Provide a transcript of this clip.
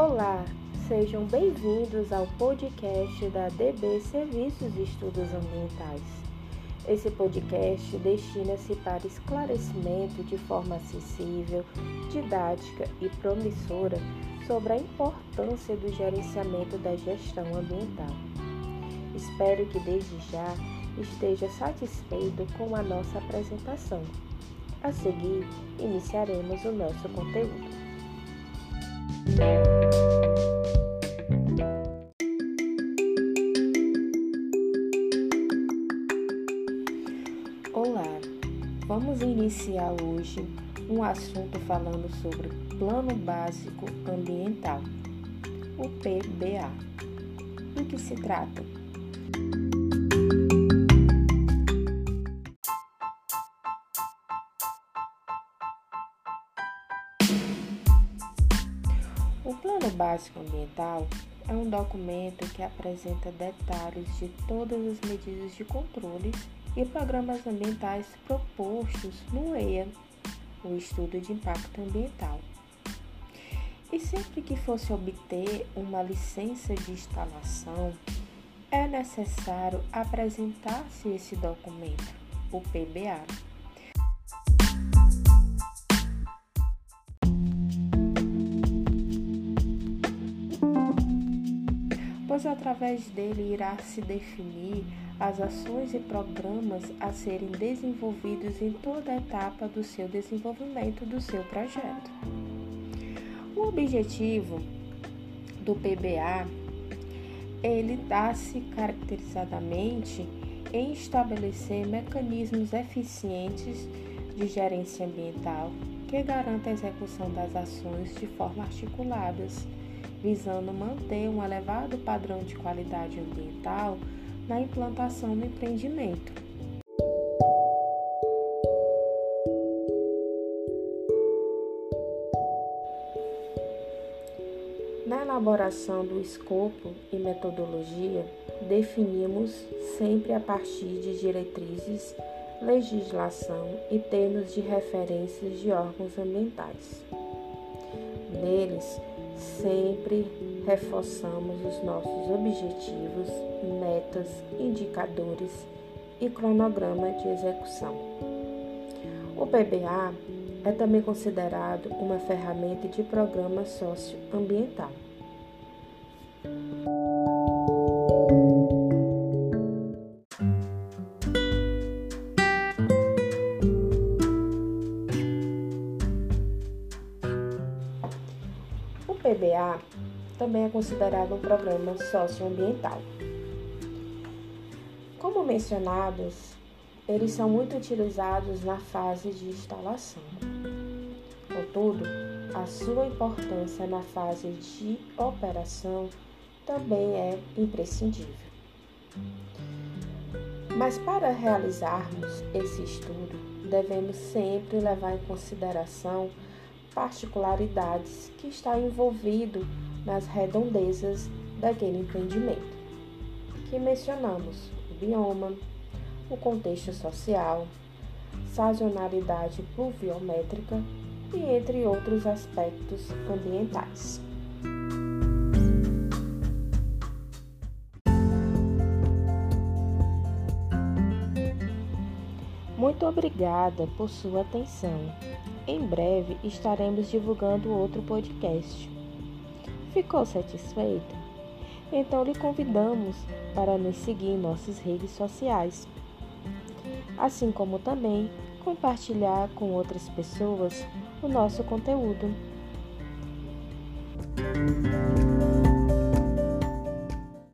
Olá, sejam bem-vindos ao podcast da DB Serviços e Estudos Ambientais. Esse podcast destina-se para esclarecimento de forma acessível, didática e promissora sobre a importância do gerenciamento da gestão ambiental. Espero que desde já esteja satisfeito com a nossa apresentação. A seguir, iniciaremos o nosso conteúdo. Olá, vamos iniciar hoje um assunto falando sobre Plano Básico Ambiental, o PBA. Do que se trata? Plano Básico Ambiental é um documento que apresenta detalhes de todas as medidas de controle e programas ambientais propostos no EIA, o Estudo de Impacto Ambiental. E sempre que fosse obter uma licença de instalação, é necessário apresentar-se esse documento, o PBA. Pois através dele irá se definir as ações e programas a serem desenvolvidos em toda etapa do seu desenvolvimento do seu projeto. O objetivo do PBA ele dá-se caracterizadamente em estabelecer mecanismos eficientes de gerência ambiental que garantam a execução das ações de forma articuladas visando manter um elevado padrão de qualidade ambiental na implantação do empreendimento. Na elaboração do escopo e metodologia, definimos sempre a partir de diretrizes, legislação e termos de referências de órgãos ambientais. Neles, sempre reforçamos os nossos objetivos, metas, indicadores e cronograma de execução. O PBA é também considerado uma ferramenta de programa socioambiental. PBA também é considerado um programa socioambiental. Como mencionados, eles são muito utilizados na fase de instalação. Contudo, a sua importância na fase de operação também é imprescindível. Mas para realizarmos esse estudo, devemos sempre levar em consideração particularidades que está envolvido nas redondezas daquele empreendimento, que mencionamos o bioma, o contexto social, sazonalidade pluviométrica e entre outros aspectos ambientais. Muito obrigada por sua atenção. Em breve estaremos divulgando outro podcast. Ficou satisfeito? Então lhe convidamos para nos seguir em nossas redes sociais, assim como também compartilhar com outras pessoas o nosso conteúdo.